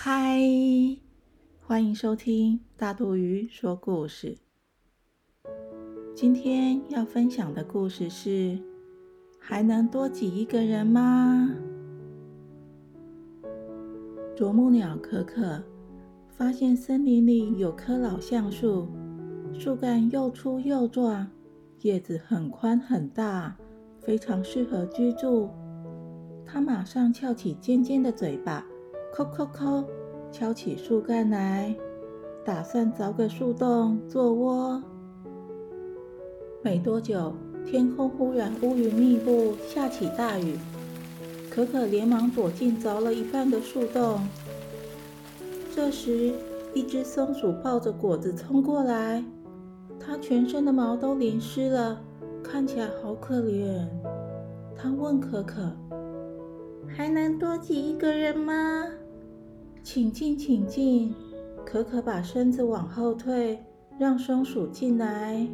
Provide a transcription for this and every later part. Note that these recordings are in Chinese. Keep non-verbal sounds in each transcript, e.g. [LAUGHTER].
嗨，欢迎收听大肚鱼说故事。今天要分享的故事是：还能多挤一个人吗？啄木鸟可可发现森林里有棵老橡树，树干又粗又壮，叶子很宽很大，非常适合居住。它马上翘起尖尖的嘴巴。抠抠抠，敲起树干来，打算凿个树洞做窝。没多久，天空忽然乌云密布，下起大雨。可可连忙躲进凿了一半的树洞。这时，一只松鼠抱着果子冲过来，它全身的毛都淋湿了，看起来好可怜。它问可可。还能多挤一个人吗？请进，请进。可可把身子往后退，让松鼠进来。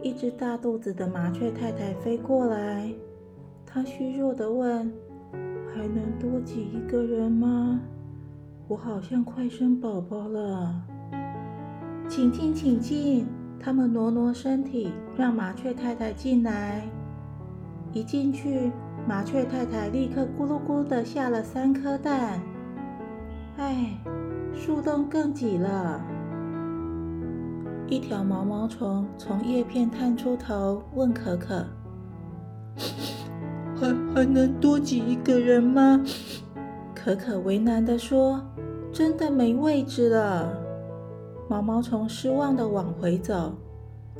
一只大肚子的麻雀太太飞过来，她虚弱的问：“还能多挤一个人吗？我好像快生宝宝了。”请进，请进。他们挪挪身体，让麻雀太太进来。一进去。麻雀太太立刻咕噜咕的下了三颗蛋。哎，树洞更挤了。一条毛毛虫从叶片探出头，问可可：“ [LAUGHS] 还还能多挤一个人吗？”可可为难的说：“真的没位置了。”毛毛虫失望的往回走，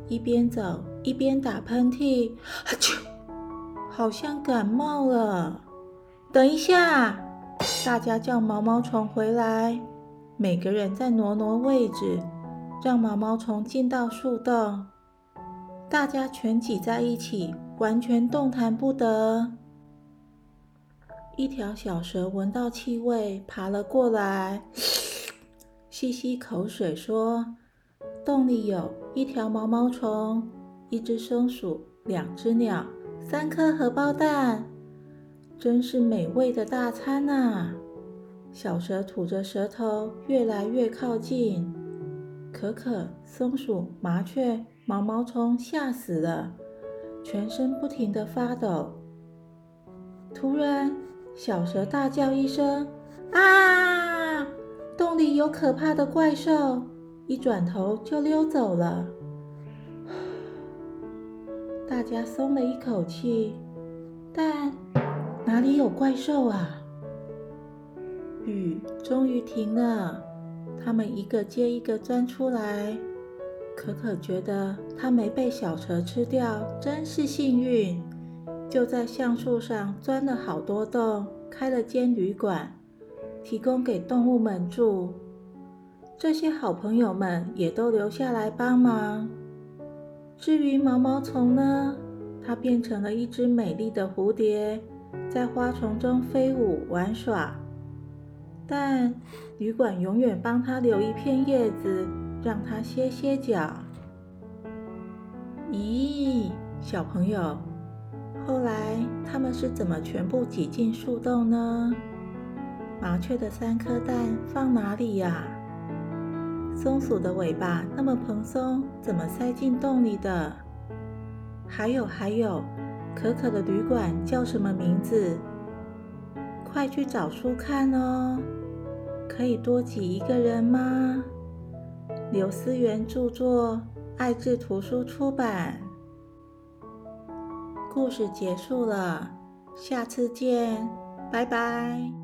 一边走一边打喷嚏。[LAUGHS] 好像感冒了。等一下，大家叫毛毛虫回来。每个人再挪挪位置，让毛毛虫进到树洞。大家全挤在一起，完全动弹不得。一条小蛇闻到气味，爬了过来，吸吸口水，说：“洞里有一条毛毛虫，一只松鼠，两只鸟。”三颗荷包蛋，真是美味的大餐呐！小蛇吐着舌头，越来越靠近。可可、松鼠、麻雀、毛毛虫吓死了，全身不停地发抖。突然，小蛇大叫一声：“啊！洞里有可怕的怪兽！”一转头就溜走了。大家松了一口气，但哪里有怪兽啊？雨终于停了，他们一个接一个钻出来。可可觉得他没被小蛇吃掉，真是幸运。就在橡树上钻了好多洞，开了间旅馆，提供给动物们住。这些好朋友们也都留下来帮忙。至于毛毛虫呢，它变成了一只美丽的蝴蝶，在花丛中飞舞玩耍。但旅馆永远帮它留一片叶子，让它歇歇脚。咦，小朋友，后来他们是怎么全部挤进树洞呢？麻雀的三颗蛋放哪里呀？松鼠的尾巴那么蓬松，怎么塞进洞里的？还有还有，可可的旅馆叫什么名字？快去找书看哦！可以多挤一个人吗？刘思源著作，爱智图书出版。故事结束了，下次见，拜拜。